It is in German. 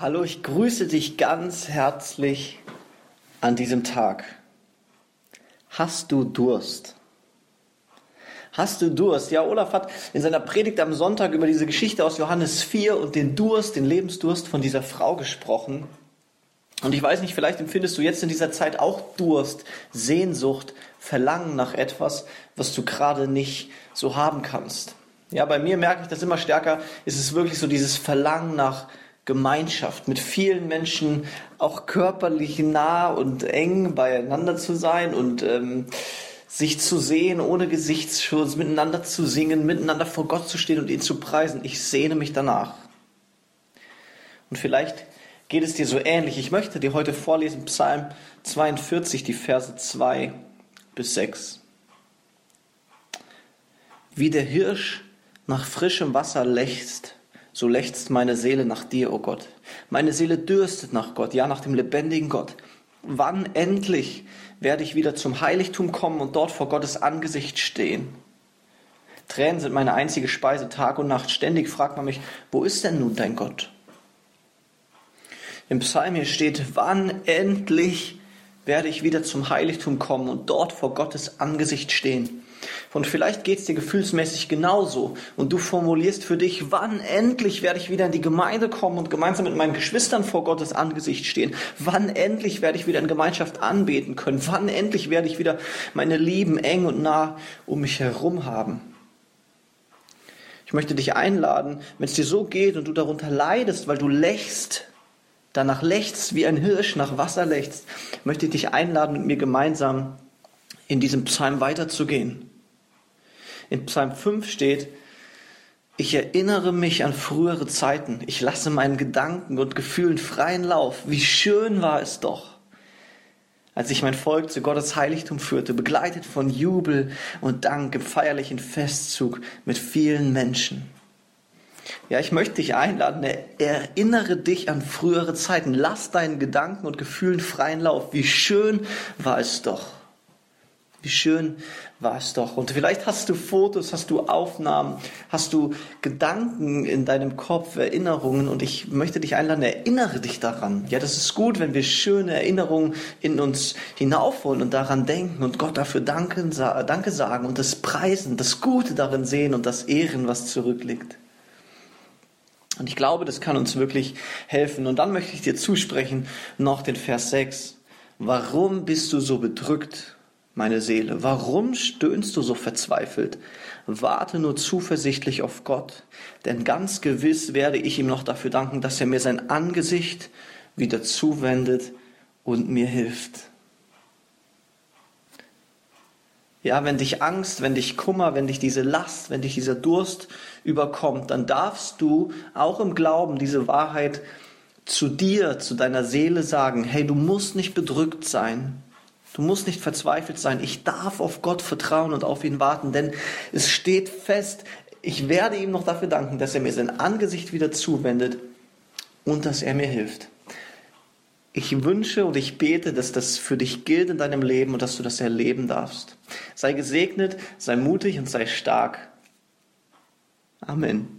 Hallo, ich grüße dich ganz herzlich an diesem Tag. Hast du Durst? Hast du Durst? Ja, Olaf hat in seiner Predigt am Sonntag über diese Geschichte aus Johannes 4 und den Durst, den Lebensdurst von dieser Frau gesprochen. Und ich weiß nicht, vielleicht empfindest du jetzt in dieser Zeit auch Durst, Sehnsucht, Verlangen nach etwas, was du gerade nicht so haben kannst. Ja, bei mir merke ich das immer stärker. Ist es wirklich so dieses Verlangen nach Gemeinschaft, mit vielen Menschen auch körperlich nah und eng beieinander zu sein und ähm, sich zu sehen ohne Gesichtsschutz, miteinander zu singen, miteinander vor Gott zu stehen und ihn zu preisen. Ich sehne mich danach. Und vielleicht geht es dir so ähnlich. Ich möchte dir heute vorlesen Psalm 42, die Verse 2 bis 6. Wie der Hirsch nach frischem Wasser lechzt, so lechzt meine Seele nach dir, o oh Gott. Meine Seele dürstet nach Gott, ja nach dem lebendigen Gott. Wann endlich werde ich wieder zum Heiligtum kommen und dort vor Gottes Angesicht stehen? Tränen sind meine einzige Speise Tag und Nacht. Ständig fragt man mich, wo ist denn nun dein Gott? Im Psalm hier steht, wann endlich werde ich wieder zum Heiligtum kommen und dort vor Gottes Angesicht stehen. Und vielleicht geht es dir gefühlsmäßig genauso und du formulierst für dich, wann endlich werde ich wieder in die Gemeinde kommen und gemeinsam mit meinen Geschwistern vor Gottes Angesicht stehen? Wann endlich werde ich wieder in Gemeinschaft anbeten können? Wann endlich werde ich wieder meine Lieben eng und nah um mich herum haben? Ich möchte dich einladen, wenn es dir so geht und du darunter leidest, weil du lächst, danach lächst wie ein Hirsch nach Wasser lächst, möchte ich dich einladen, mit mir gemeinsam in diesem Psalm weiterzugehen. In Psalm 5 steht, ich erinnere mich an frühere Zeiten. Ich lasse meinen Gedanken und Gefühlen freien Lauf. Wie schön war es doch, als ich mein Volk zu Gottes Heiligtum führte, begleitet von Jubel und Dank im feierlichen Festzug mit vielen Menschen. Ja, ich möchte dich einladen, erinnere dich an frühere Zeiten. Lass deinen Gedanken und Gefühlen freien Lauf. Wie schön war es doch. Wie schön war es doch. Und vielleicht hast du Fotos, hast du Aufnahmen, hast du Gedanken in deinem Kopf, Erinnerungen. Und ich möchte dich einladen, erinnere dich daran. Ja, das ist gut, wenn wir schöne Erinnerungen in uns hinaufholen und daran denken und Gott dafür danken, Danke sagen und das preisen, das Gute darin sehen und das Ehren, was zurückliegt. Und ich glaube, das kann uns wirklich helfen. Und dann möchte ich dir zusprechen, noch den Vers 6. Warum bist du so bedrückt meine Seele, warum stöhnst du so verzweifelt? Warte nur zuversichtlich auf Gott, denn ganz gewiss werde ich ihm noch dafür danken, dass er mir sein Angesicht wieder zuwendet und mir hilft. Ja, wenn dich Angst, wenn dich Kummer, wenn dich diese Last, wenn dich dieser Durst überkommt, dann darfst du auch im Glauben diese Wahrheit zu dir, zu deiner Seele sagen, hey, du musst nicht bedrückt sein. Du musst nicht verzweifelt sein. Ich darf auf Gott vertrauen und auf ihn warten, denn es steht fest, ich werde ihm noch dafür danken, dass er mir sein Angesicht wieder zuwendet und dass er mir hilft. Ich wünsche und ich bete, dass das für dich gilt in deinem Leben und dass du das erleben darfst. Sei gesegnet, sei mutig und sei stark. Amen.